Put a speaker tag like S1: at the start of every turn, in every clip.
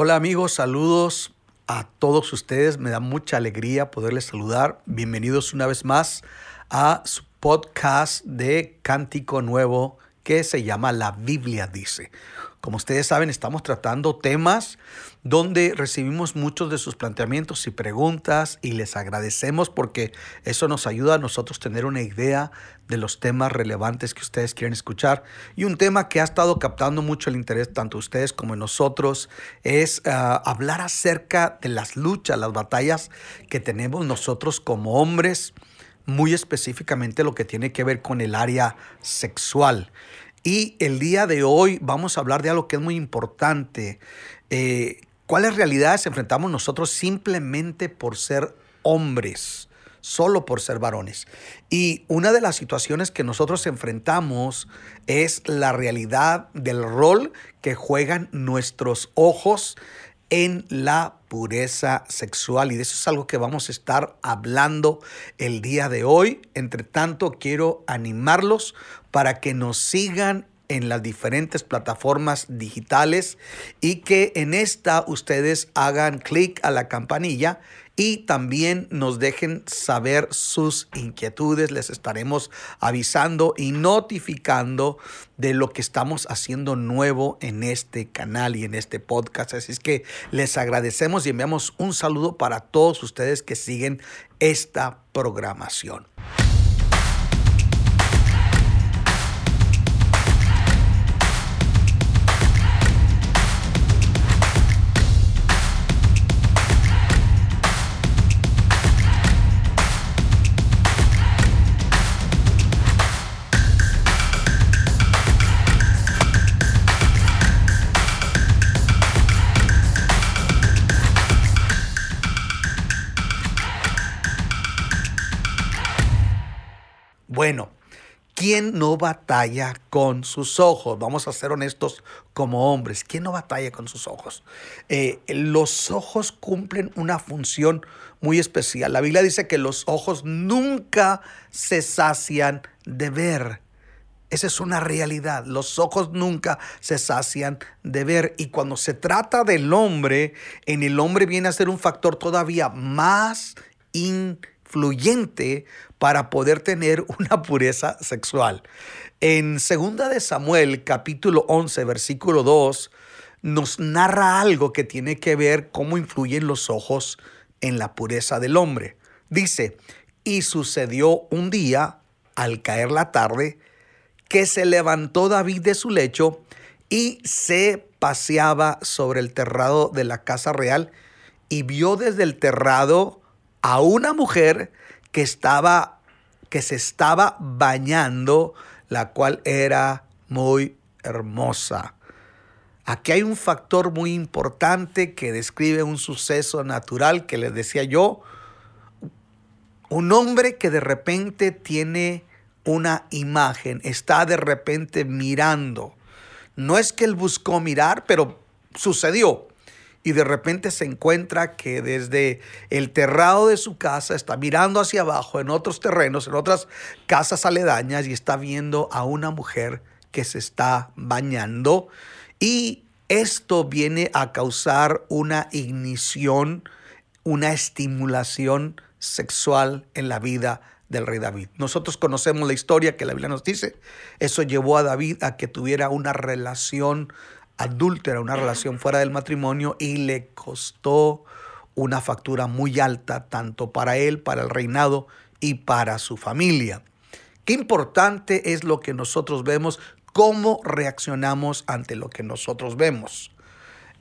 S1: Hola amigos, saludos a todos ustedes. Me da mucha alegría poderles saludar. Bienvenidos una vez más a su podcast de Cántico Nuevo que se llama La Biblia dice. Como ustedes saben, estamos tratando temas donde recibimos muchos de sus planteamientos y preguntas y les agradecemos porque eso nos ayuda a nosotros tener una idea de los temas relevantes que ustedes quieren escuchar. Y un tema que ha estado captando mucho el interés tanto de ustedes como nosotros es ah, hablar acerca de las luchas, las batallas que tenemos nosotros como hombres, muy específicamente lo que tiene que ver con el área sexual. Y el día de hoy vamos a hablar de algo que es muy importante. Eh, ¿Cuáles realidades enfrentamos nosotros simplemente por ser hombres? Solo por ser varones. Y una de las situaciones que nosotros enfrentamos es la realidad del rol que juegan nuestros ojos en la pureza sexual. Y de eso es algo que vamos a estar hablando el día de hoy. Entre tanto, quiero animarlos para que nos sigan en las diferentes plataformas digitales y que en esta ustedes hagan clic a la campanilla y también nos dejen saber sus inquietudes. Les estaremos avisando y notificando de lo que estamos haciendo nuevo en este canal y en este podcast. Así es que les agradecemos y enviamos un saludo para todos ustedes que siguen esta programación. ¿Quién no batalla con sus ojos? Vamos a ser honestos como hombres. ¿Quién no batalla con sus ojos? Eh, los ojos cumplen una función muy especial. La Biblia dice que los ojos nunca se sacian de ver. Esa es una realidad. Los ojos nunca se sacian de ver. Y cuando se trata del hombre, en el hombre viene a ser un factor todavía más influyente para poder tener una pureza sexual. En 2 de Samuel, capítulo 11, versículo 2, nos narra algo que tiene que ver cómo influyen los ojos en la pureza del hombre. Dice, y sucedió un día, al caer la tarde, que se levantó David de su lecho y se paseaba sobre el terrado de la casa real y vio desde el terrado a una mujer que estaba, que se estaba bañando, la cual era muy hermosa. Aquí hay un factor muy importante que describe un suceso natural que les decía yo. Un hombre que de repente tiene una imagen, está de repente mirando. No es que él buscó mirar, pero sucedió y de repente se encuentra que desde el terrado de su casa está mirando hacia abajo en otros terrenos, en otras casas aledañas y está viendo a una mujer que se está bañando y esto viene a causar una ignición, una estimulación sexual en la vida del rey David. Nosotros conocemos la historia que la Biblia nos dice. Eso llevó a David a que tuviera una relación adúltera, una relación fuera del matrimonio y le costó una factura muy alta tanto para él, para el reinado y para su familia. Qué importante es lo que nosotros vemos, cómo reaccionamos ante lo que nosotros vemos.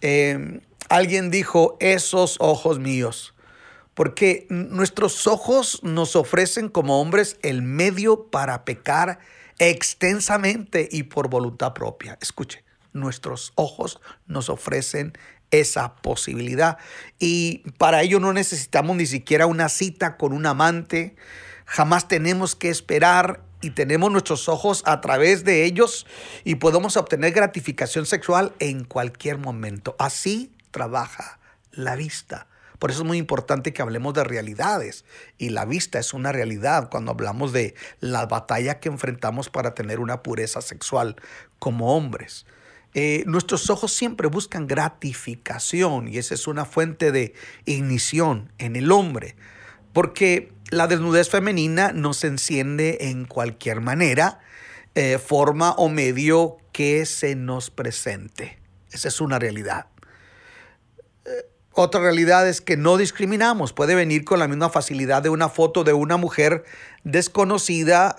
S1: Em, alguien dijo, esos ojos míos, porque nuestros ojos nos ofrecen como hombres el medio para pecar extensamente y por voluntad propia. Escuche, nuestros ojos nos ofrecen esa posibilidad. Y para ello no necesitamos ni siquiera una cita con un amante. Jamás tenemos que esperar y tenemos nuestros ojos a través de ellos y podemos obtener gratificación sexual en cualquier momento. Así trabaja la vista. Por eso es muy importante que hablemos de realidades. Y la vista es una realidad cuando hablamos de la batalla que enfrentamos para tener una pureza sexual como hombres. Eh, nuestros ojos siempre buscan gratificación y esa es una fuente de ignición en el hombre, porque la desnudez femenina nos enciende en cualquier manera, eh, forma o medio que se nos presente. Esa es una realidad. Eh, otra realidad es que no discriminamos. Puede venir con la misma facilidad de una foto de una mujer desconocida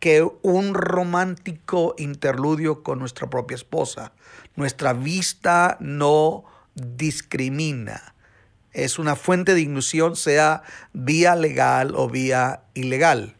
S1: que un romántico interludio con nuestra propia esposa. Nuestra vista no discrimina. Es una fuente de ignición, sea vía legal o vía ilegal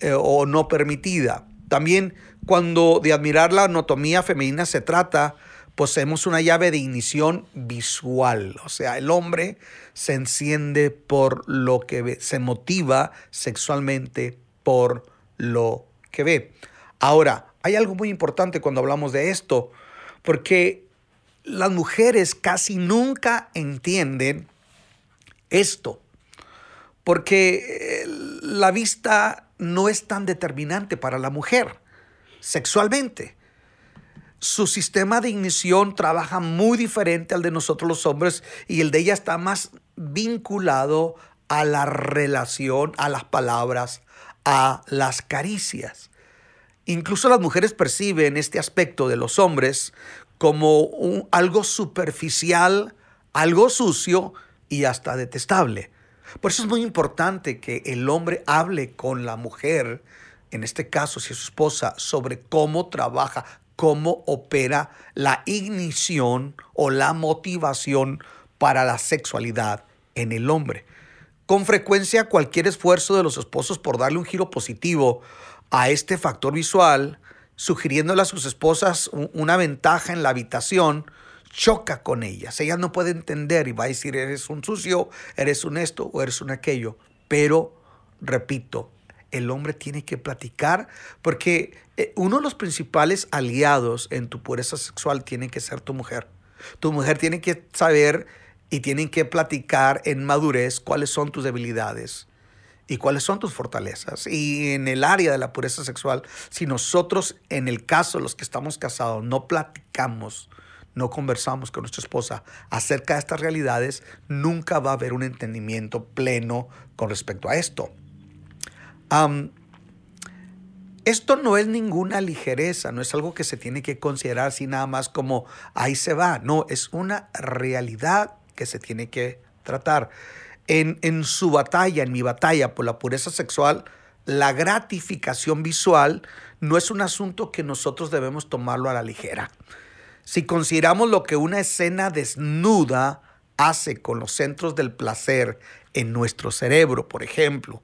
S1: eh, o no permitida. También cuando de admirar la anatomía femenina se trata, poseemos una llave de ignición visual. O sea, el hombre se enciende por lo que ve, se motiva sexualmente por lo que ve. Ahora, hay algo muy importante cuando hablamos de esto, porque las mujeres casi nunca entienden esto, porque eh, la vista no es tan determinante para la mujer sexualmente. Su sistema de ignición trabaja muy diferente al de nosotros los hombres y el de ella está más vinculado a la relación, a las palabras, a las caricias. Incluso las mujeres perciben este aspecto de los hombres como algo superficial, algo sucio y hasta detestable. Por eso es muy importante que el hombre hable con la mujer, en este caso si es su esposa, sobre cómo trabaja, cómo opera la ignición o la motivación para la sexualidad en el hombre. Con frecuencia cualquier esfuerzo de los esposos por darle un giro positivo a este factor visual, sugiriéndole a sus esposas una ventaja en la habitación, choca con ellas. Ellas no pueden entender y va a decir, eres un sucio, eres un esto o eres un aquello. Pero, repito, el hombre tiene que platicar porque eh, uno de los principales aliados en tu pureza sexual tiene que ser tu mujer. Tu mujer tiene que saber y tienen que platicar en madurez cuáles son tus debilidades y cuáles son tus fortalezas. Y en el área de la pureza sexual, si nosotros, en el caso de los que estamos casados, no platicamos, no conversamos con nuestra esposa acerca de estas realidades, nunca va a haber un entendimiento pleno con respecto a esto. esto no es ninguna ligereza, no es algo que se tiene que considerar así nada más como ahí se va, no, es una realidad que se tiene que tratar. En, en su batalla, en mi batalla por la pureza sexual, la gratificación visual no es un asunto que nosotros debemos tomarlo a la ligera. Si consideramos lo que una escena desnuda hace con los centros del placer en nuestro cerebro, por ejemplo,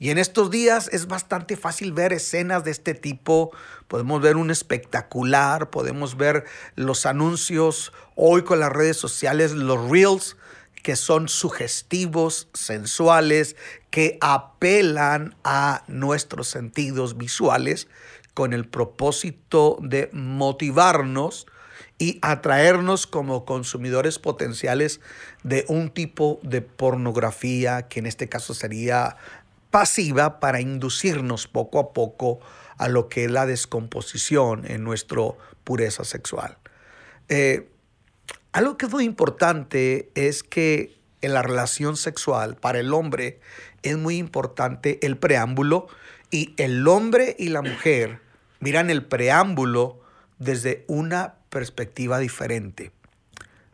S1: y en estos días es bastante fácil ver escenas de este tipo. Podemos ver un espectacular, podemos ver los anuncios hoy con las redes sociales, los reels, que son sugestivos, sensuales, que apelan a nuestros sentidos visuales con el propósito de motivarnos y atraernos como consumidores potenciales de un tipo de pornografía que en este caso sería pasiva para inducirnos poco a poco a lo que es la descomposición en nuestra pureza sexual. Eh, algo que es muy importante es que en la relación sexual para el hombre es muy importante el preámbulo y el hombre y la mujer miran el preámbulo desde una perspectiva diferente.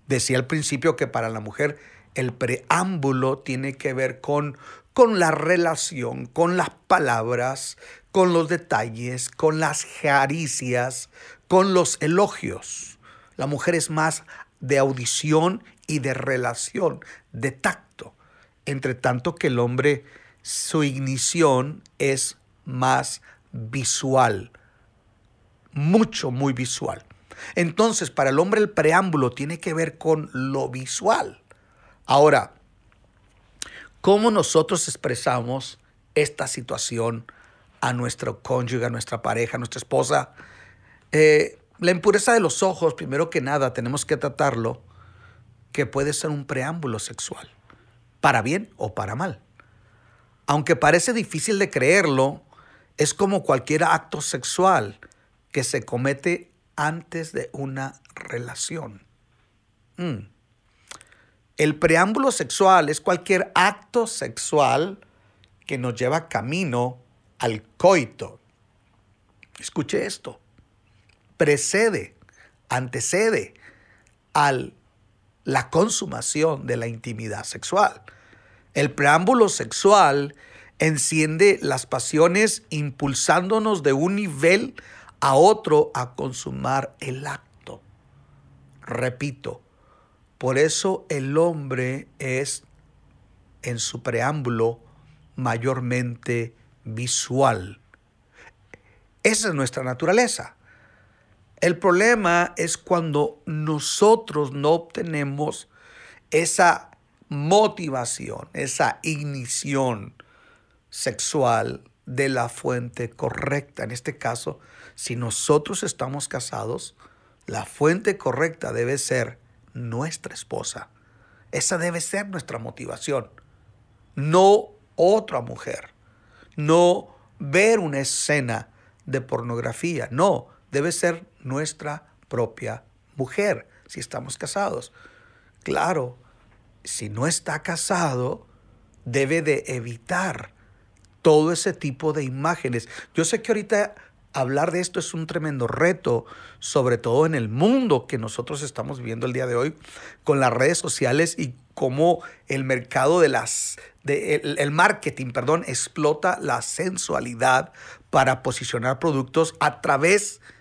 S1: Decía al principio que para la mujer el preámbulo tiene que ver con con la relación, con las palabras, con los detalles, con las caricias, con los elogios. La mujer es más de audición y de relación, de tacto. Entre tanto que el hombre, su ignición es más visual, mucho, muy visual. Entonces, para el hombre el preámbulo tiene que ver con lo visual. Ahora, cómo nosotros expresamos esta situación a nuestro cónyuge, a nuestra pareja, a nuestra esposa. Eh, la impureza de los ojos, primero que nada, tenemos que tratarlo, que puede ser un preámbulo sexual, para bien o para mal. Aunque parece difícil de creerlo, es como cualquier acto sexual que se comete antes de una relación. Mm. El preámbulo sexual es cualquier acto sexual que nos lleva camino al coito. Escuche esto. Precede, antecede a la consumación de la intimidad sexual. El preámbulo sexual enciende las pasiones impulsándonos de un nivel a otro a consumar el acto. Repito, por eso el hombre es en su preámbulo mayormente visual. Esa es nuestra naturaleza. El problema es cuando nosotros no obtenemos esa motivación, esa ignición sexual de la fuente correcta. En este caso, si nosotros estamos casados, la fuente correcta debe ser nuestra esposa. Esa debe ser nuestra motivación. No otra mujer. No ver una escena de pornografía. No, debe ser nuestra propia mujer si estamos casados. Claro, si no está casado, debe de evitar todo ese tipo de imágenes. Yo sé que ahorita hablar de esto es un tremendo reto, sobre todo en el mundo que nosotros estamos viviendo el día de hoy, con las redes sociales y cómo el mercado de las, de, el, marketing, perdón, explota la sensualidad para posicionar productos a través de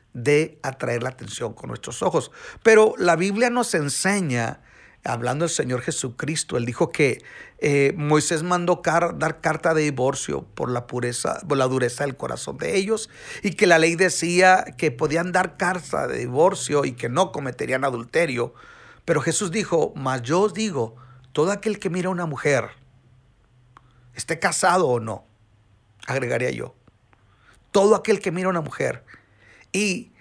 S1: atraer la atención con nuestros ojos. Pero la Biblia nos enseña hablando del Señor Jesucristo, él dijo que eh, Moisés mandó dar carta de divorcio por la pureza, por la dureza del corazón de ellos, y que la ley decía que podían dar carta de divorcio y que no cometerían adulterio. Pero Jesús dijo, mas yo os digo, todo aquel que mira a una mujer, esté casado o no, agregaría yo, todo aquel que mira a una mujer y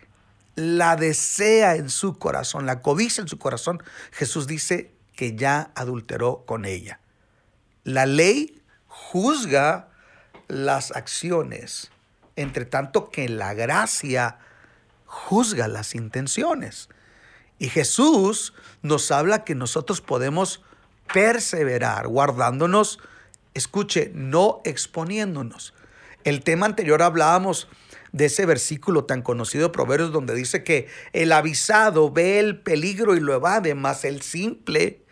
S1: la desea en su corazón, la codicia en su corazón, Jesús dice que ya adulteró con ella. La ley juzga las acciones, entre tanto que la gracia juzga las intenciones. Y Jesús nos habla que nosotros podemos perseverar guardándonos, escuche, no exponiéndonos. El tema anterior hablábamos de ese versículo tan conocido de Proverbios donde dice que el avisado ve el peligro y lo evade, más el simple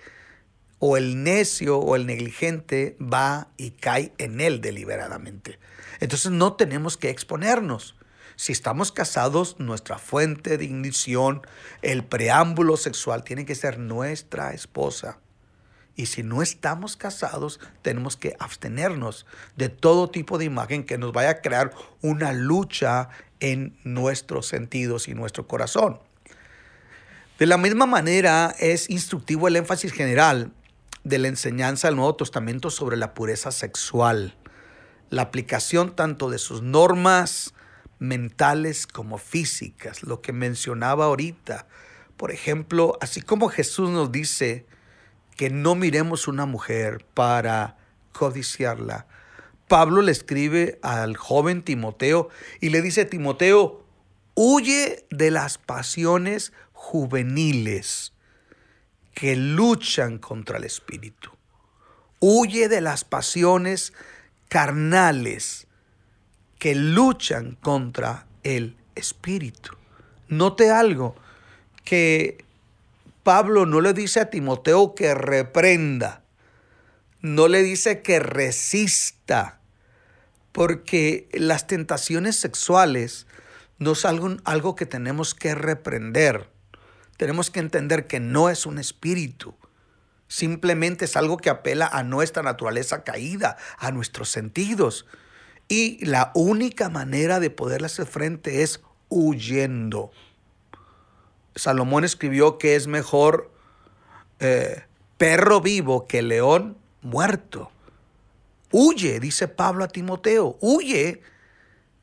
S1: o el necio o el negligente va y cae en él deliberadamente. Entonces no tenemos que exponernos. Si estamos casados, nuestra fuente de ignición, el preámbulo sexual tiene que ser nuestra esposa. Y si no estamos casados, tenemos que abstenernos de todo tipo de imagen que nos vaya a crear una lucha en nuestros sentidos y nuestro corazón. De la misma manera, es instructivo el énfasis general de la enseñanza del Nuevo Testamento sobre la pureza sexual, la aplicación tanto de sus normas mentales como físicas, lo que mencionaba ahorita. Por ejemplo, así como Jesús nos dice, que no miremos una mujer para codiciarla. Pablo le escribe al joven Timoteo y le dice, Timoteo, huye de las pasiones juveniles que luchan contra el espíritu. Huye de las pasiones carnales que luchan contra el espíritu. Note algo, que Pablo no le dice a Timoteo que reprenda, no le dice que resista, porque las tentaciones sexuales no es algo, algo que tenemos que reprender. Tenemos que entender que no es un espíritu, simplemente es algo que apela a nuestra naturaleza caída, a nuestros sentidos. Y la única manera de poderle hacer frente es huyendo. Salomón escribió que es mejor eh, perro vivo que león muerto. Huye, dice Pablo a Timoteo, huye,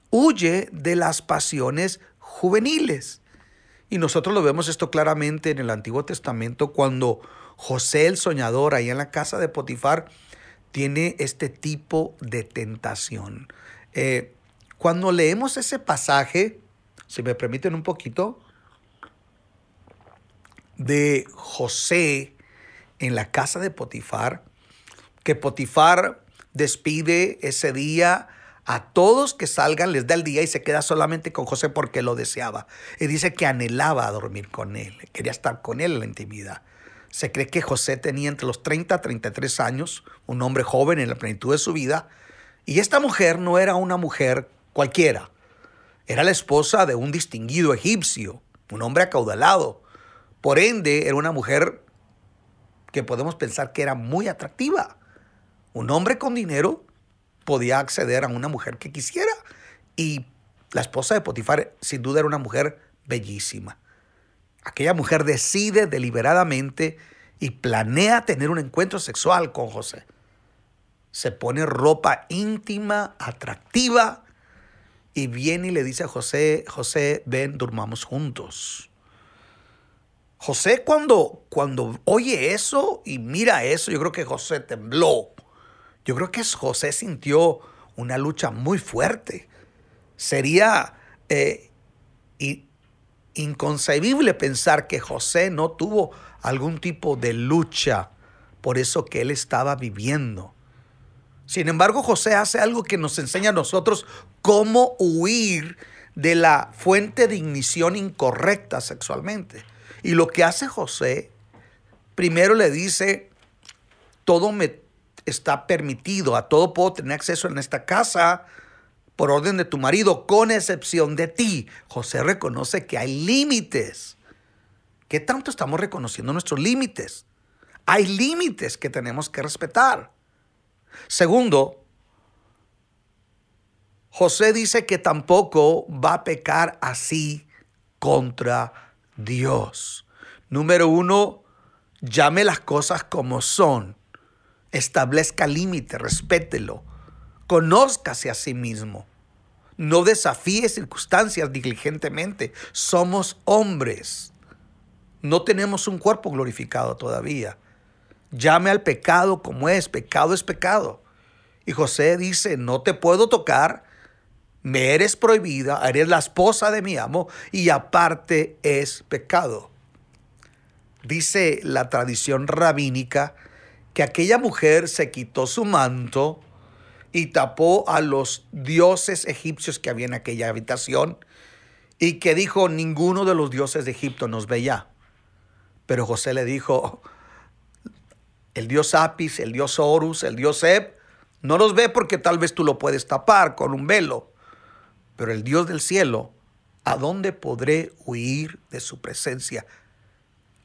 S1: huye de las pasiones juveniles. Y nosotros lo vemos esto claramente en el Antiguo Testamento cuando José el soñador, ahí en la casa de Potifar, tiene este tipo de tentación. Eh, cuando leemos ese pasaje, si me permiten un poquito, de José en la casa de Potifar, que Potifar despide ese día a todos que salgan, les da el día y se queda solamente con José porque lo deseaba. Y dice que anhelaba dormir con él, quería estar con él en la intimidad. Se cree que José tenía entre los 30 y 33 años, un hombre joven en la plenitud de su vida, y esta mujer no era una mujer cualquiera, era la esposa de un distinguido egipcio, un hombre acaudalado. Por ende, era una mujer que podemos pensar que era muy atractiva. Un hombre con dinero podía acceder a una mujer que quisiera. Y la esposa de Potifar sin duda era una mujer bellísima. Aquella mujer decide deliberadamente y planea tener un encuentro sexual con José. Se pone ropa íntima, atractiva, y viene y le dice a José, José, ven, durmamos juntos. José cuando, cuando oye eso y mira eso, yo creo que José tembló. Yo creo que José sintió una lucha muy fuerte. Sería eh, inconcebible pensar que José no tuvo algún tipo de lucha por eso que él estaba viviendo. Sin embargo, José hace algo que nos enseña a nosotros cómo huir de la fuente de ignición incorrecta sexualmente. Y lo que hace José, primero le dice, todo me está permitido, a todo puedo tener acceso en esta casa por orden de tu marido, con excepción de ti. José reconoce que hay límites. ¿Qué tanto estamos reconociendo nuestros límites? Hay límites que tenemos que respetar. Segundo, José dice que tampoco va a pecar así contra Dios. Número uno, llame las cosas como son establezca límite, respételo, conózcase a sí mismo. No desafíe circunstancias diligentemente. Somos hombres. No tenemos un cuerpo glorificado todavía. Llame al pecado como es. Pecado es pecado. Y José dice, no te puedo tocar, me eres prohibida, eres la esposa de mi amo y aparte es pecado. Dice la tradición rabínica que aquella mujer se quitó su manto y tapó a los dioses egipcios que había en aquella habitación y que dijo, ninguno de los dioses de Egipto nos ve ya. Pero José le dijo, el dios Apis, el dios Horus, el dios Eb, no los ve porque tal vez tú lo puedes tapar con un velo. Pero el Dios del cielo, ¿a dónde podré huir de su presencia?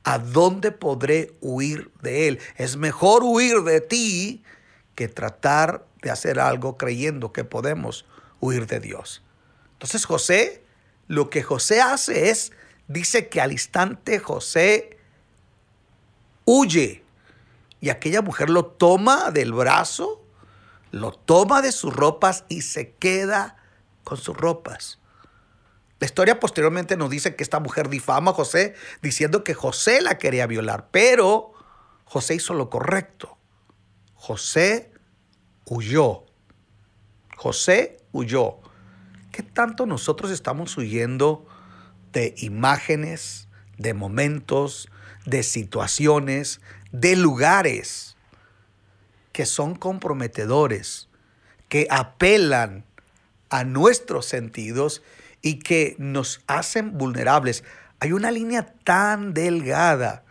S1: ¿a dónde podré huir de él? Es mejor huir de ti que tratar de hacer algo creyendo que podemos huir de Dios. Entonces José, lo que José hace es, dice que al instante José huye y aquella mujer lo toma del brazo, lo toma de sus ropas y se queda con sus ropas. La historia posteriormente nos dice que esta mujer difama a José diciendo que José la quería violar, pero José hizo lo correcto. José huyó. José huyó. ¿Qué tanto nosotros estamos huyendo de imágenes, de momentos, de situaciones, de lugares que son comprometedores, que apelan a nuestros sentidos y que nos hacen vulnerables. Hay una línea tan delgada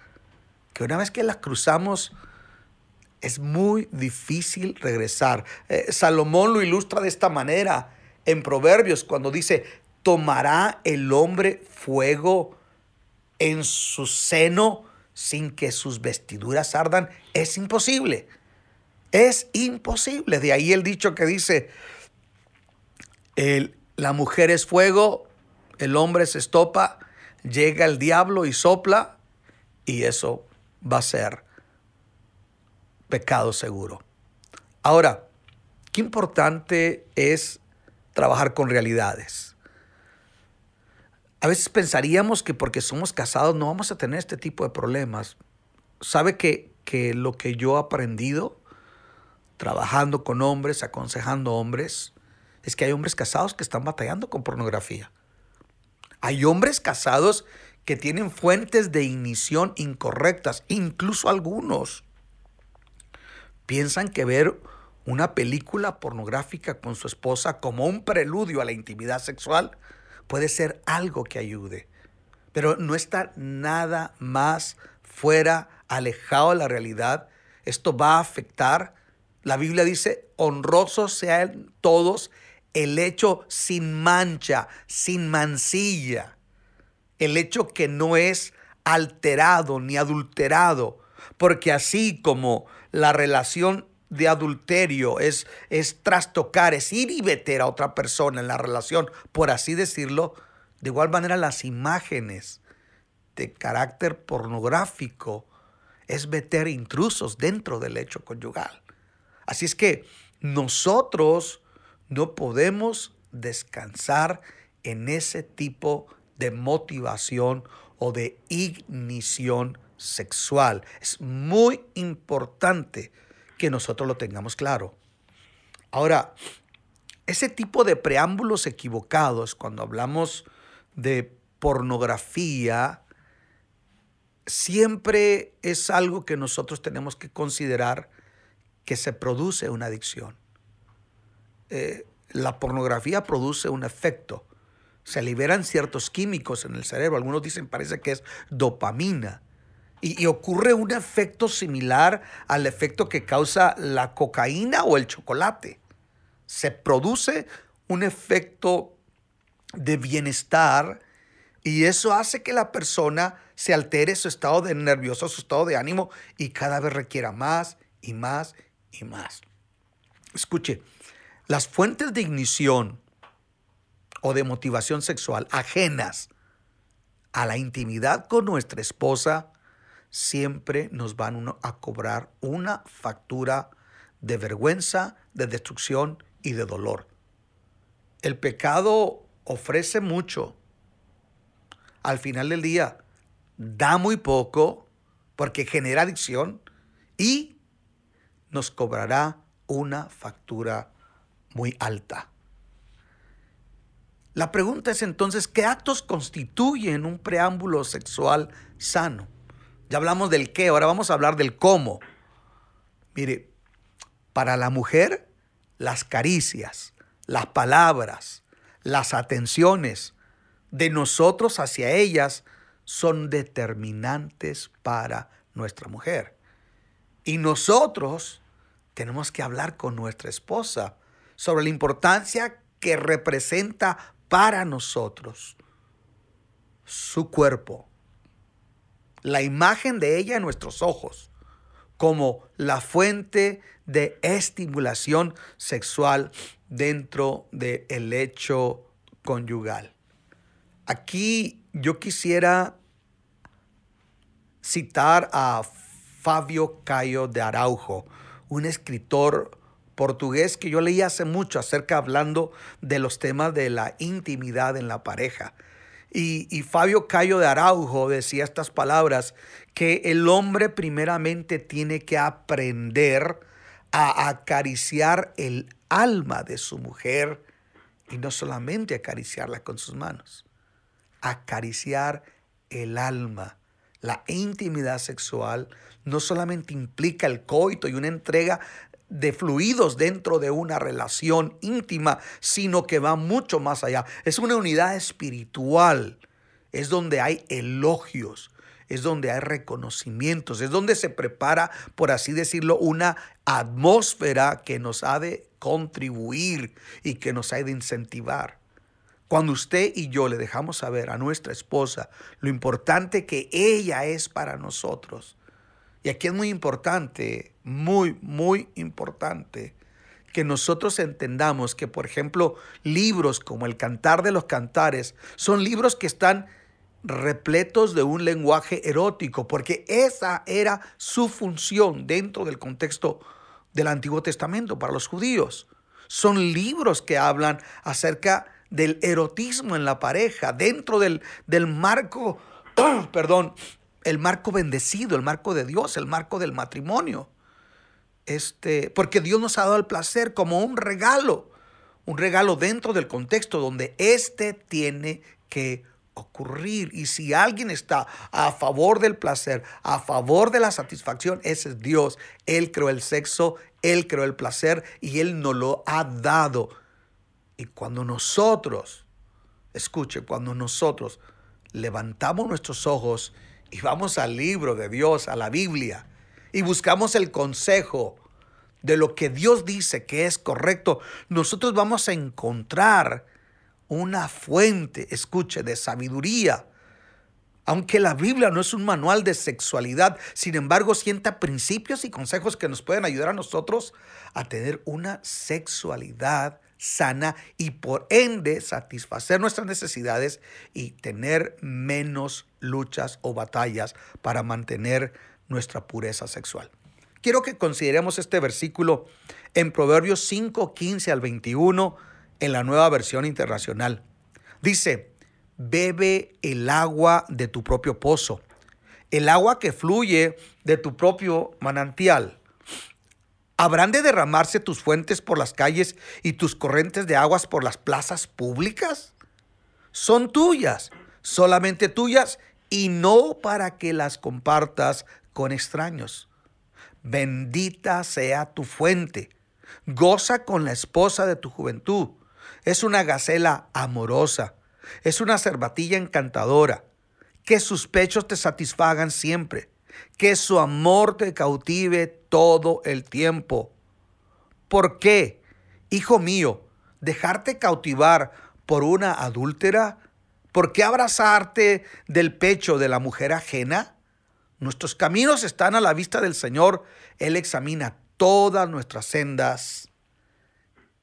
S1: que una vez que la cruzamos es muy difícil regresar. Eh, Salomón lo ilustra de esta manera en Proverbios cuando dice, ¿tomará el hombre fuego en su seno sin que sus vestiduras ardan? Es imposible. Es imposible. De ahí el dicho que dice, el, la mujer es fuego, el hombre se estopa, llega el diablo y sopla y eso va a ser pecado seguro. Ahora, qué importante es trabajar con realidades. A veces pensaríamos que porque somos casados no vamos a tener este tipo de problemas. ¿Sabe que, que lo que yo he aprendido trabajando con hombres, aconsejando hombres, es que hay hombres casados que están batallando con pornografía. Hay hombres casados que tienen fuentes de ignición incorrectas. Incluso algunos piensan que ver una película pornográfica con su esposa como un preludio a la intimidad sexual puede ser algo que ayude. Pero no está nada más fuera, alejado de la realidad. Esto va a afectar. La Biblia dice, honrosos sean todos el hecho sin mancha, sin mancilla, el hecho que no es alterado ni adulterado, porque así como la relación de adulterio es, es trastocar, es ir y meter a otra persona en la relación, por así decirlo, de igual manera las imágenes de carácter pornográfico es meter intrusos dentro del hecho conyugal. Así es que nosotros no podemos descansar en ese tipo de motivación o de ignición sexual. Es muy importante que nosotros lo tengamos claro. Ahora, ese tipo de preámbulos equivocados, cuando hablamos de pornografía, siempre es algo que nosotros tenemos que considerar que se produce una adicción. Eh, la pornografía produce un efecto. Se liberan ciertos químicos en el cerebro. Algunos dicen parece que es dopamina. Y, y, ocurre un efecto similar al efecto que causa la cocaína o el chocolate. Se produce un efecto de bienestar y eso hace que la persona se altere su estado de nervioso, su estado de ánimo y cada vez requiera más y más y más. Escuche, las fuentes de ignición o de motivación sexual ajenas a la intimidad con nuestra esposa siempre nos van a cobrar una factura de vergüenza, de destrucción y de dolor. El pecado ofrece mucho. Al final del día, da muy poco porque genera adicción y nos cobrará una factura muy alta. La pregunta es entonces, ¿qué actos constituyen un preámbulo sexual sano? Ya hablamos del qué, ahora vamos a hablar del cómo. Mire, para la mujer, las caricias, las palabras, las atenciones de nosotros hacia ellas son determinantes para nuestra mujer. Y nosotros tenemos que hablar con nuestra esposa sobre la importancia que representa para nosotros su cuerpo, la imagen de ella en nuestros ojos, como la fuente de estimulación sexual dentro del hecho conyugal. Aquí yo quisiera citar a Fabio Cayo de Araujo, un escritor portugués que yo leí hace mucho acerca hablando de los temas de la intimidad en la pareja. Y, y, Fabio Cayo de Araujo decía estas palabras, que el hombre primeramente tiene que aprender a acariciar el alma de su mujer y no solamente acariciarla con sus manos, acariciar el alma. La intimidad sexual no solamente implica el coito y una entrega de fluidos dentro de una relación íntima, sino que va mucho más allá. Es una unidad espiritual. Es donde hay elogios, es donde hay reconocimientos, es donde se prepara, por así decirlo, una atmósfera que nos ha de contribuir y que nos ha de incentivar. Cuando usted y yo le dejamos saber a nuestra esposa lo importante que ella es para nosotros, y aquí es muy importante, muy, muy importante, que nosotros entendamos que, por ejemplo, libros como El Cantar de los Cantares son libros que están repletos de un lenguaje erótico, porque esa era su función dentro del contexto del Antiguo Testamento para los judíos. Son libros que hablan acerca del erotismo en la pareja, dentro del, del marco, perdón, el marco bendecido, el marco de Dios, el marco del matrimonio. Este, porque Dios nos ha dado el placer como un regalo, un regalo dentro del contexto donde éste tiene que ocurrir. Y si alguien está a favor del placer, a favor de la satisfacción, ese es Dios. Él creó el sexo, Él creó el placer y Él nos lo ha dado. Y cuando nosotros, escuche, cuando nosotros levantamos nuestros ojos y vamos al libro de Dios, a la Biblia, y buscamos el consejo de lo que Dios dice que es correcto, nosotros vamos a encontrar una fuente, escuche, de sabiduría. Aunque la Biblia no es un manual de sexualidad, sin embargo sienta principios y consejos que nos pueden ayudar a nosotros a tener una sexualidad sana y por ende satisfacer nuestras necesidades y tener menos luchas o batallas para mantener nuestra pureza sexual. Quiero que consideremos este versículo en Proverbios 5, 15 al 21 en la nueva versión internacional. Dice, bebe el agua de tu propio pozo, el agua que fluye de tu propio manantial. ¿Habrán de derramarse tus fuentes por las calles y tus corrientes de aguas por las plazas públicas? Son tuyas, solamente tuyas, y no para que las compartas con extraños. Bendita sea tu fuente. Goza con la esposa de tu juventud. Es una gacela amorosa. Es una cervatilla encantadora. Que sus pechos te satisfagan siempre. Que su amor te cautive todo el tiempo. ¿Por qué, hijo mío, dejarte cautivar por una adúltera? ¿Por qué abrazarte del pecho de la mujer ajena? Nuestros caminos están a la vista del Señor. Él examina todas nuestras sendas.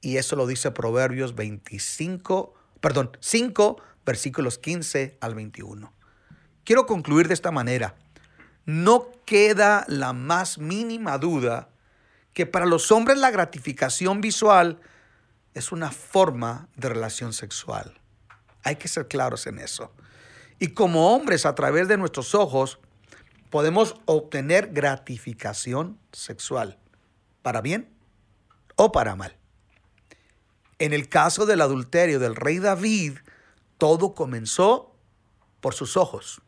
S1: Y eso lo dice Proverbios 25, perdón, 5, versículos 15 al 21. Quiero concluir de esta manera. No queda la más mínima duda que para los hombres la gratificación visual es una forma de relación sexual. Hay que ser claros en eso. Y como hombres, a través de nuestros ojos, podemos obtener gratificación sexual, para bien o para mal. En el caso del adulterio del rey David, todo comenzó por sus ojos,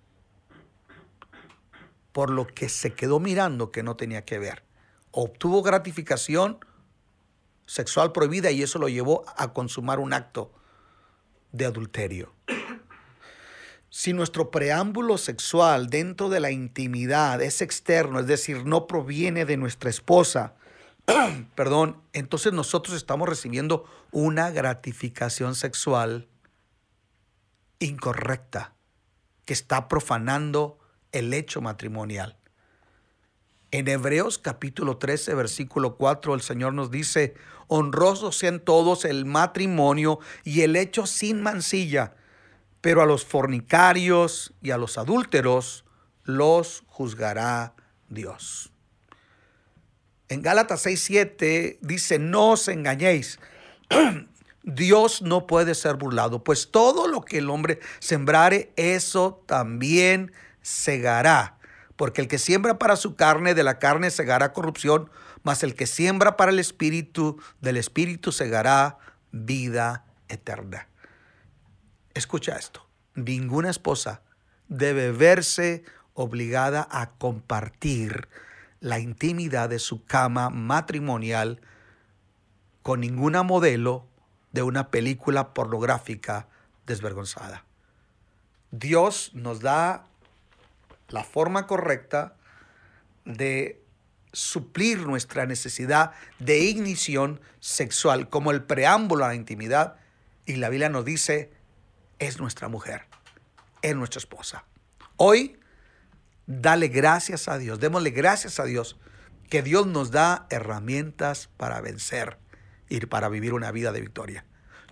S1: por lo que se quedó mirando que no tenía que ver. Obtuvo gratificación sexual prohibida y eso lo llevó a consumar un acto de adulterio si nuestro preámbulo sexual dentro de la intimidad es externo, es decir, no proviene de nuestra esposa, perdón, entonces nosotros estamos recibiendo una gratificación sexual incorrecta que está profanando el hecho matrimonial. En Hebreos capítulo 13, versículo 4, el Señor nos dice, honrosos sean todos el matrimonio y el hecho sin mancilla pero a los fornicarios y a los adúlteros los juzgará Dios. En Gálatas 6:7 dice, no os engañéis. Dios no puede ser burlado, pues todo lo que el hombre sembrare, eso también segará. Porque el que siembra para su carne, de la carne segará corrupción, mas el que siembra para el espíritu, del espíritu segará vida eterna. Escucha esto, ninguna esposa debe verse obligada a compartir la intimidad de su cama matrimonial con ninguna modelo de una película pornográfica desvergonzada. Dios nos da la forma correcta de suplir nuestra necesidad de ignición sexual como el preámbulo a la intimidad y la Biblia nos dice es nuestra mujer, es nuestra esposa. Hoy, dale gracias a Dios, démosle gracias a Dios que Dios nos da herramientas para vencer y para vivir una vida de victoria.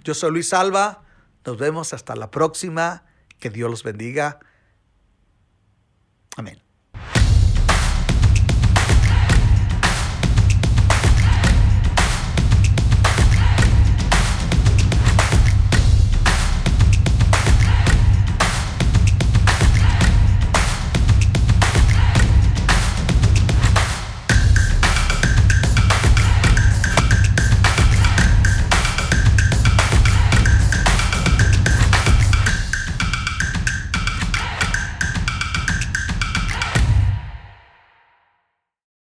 S1: Yo soy Luis Alba, nos vemos hasta la próxima, que Dios los bendiga. Amen.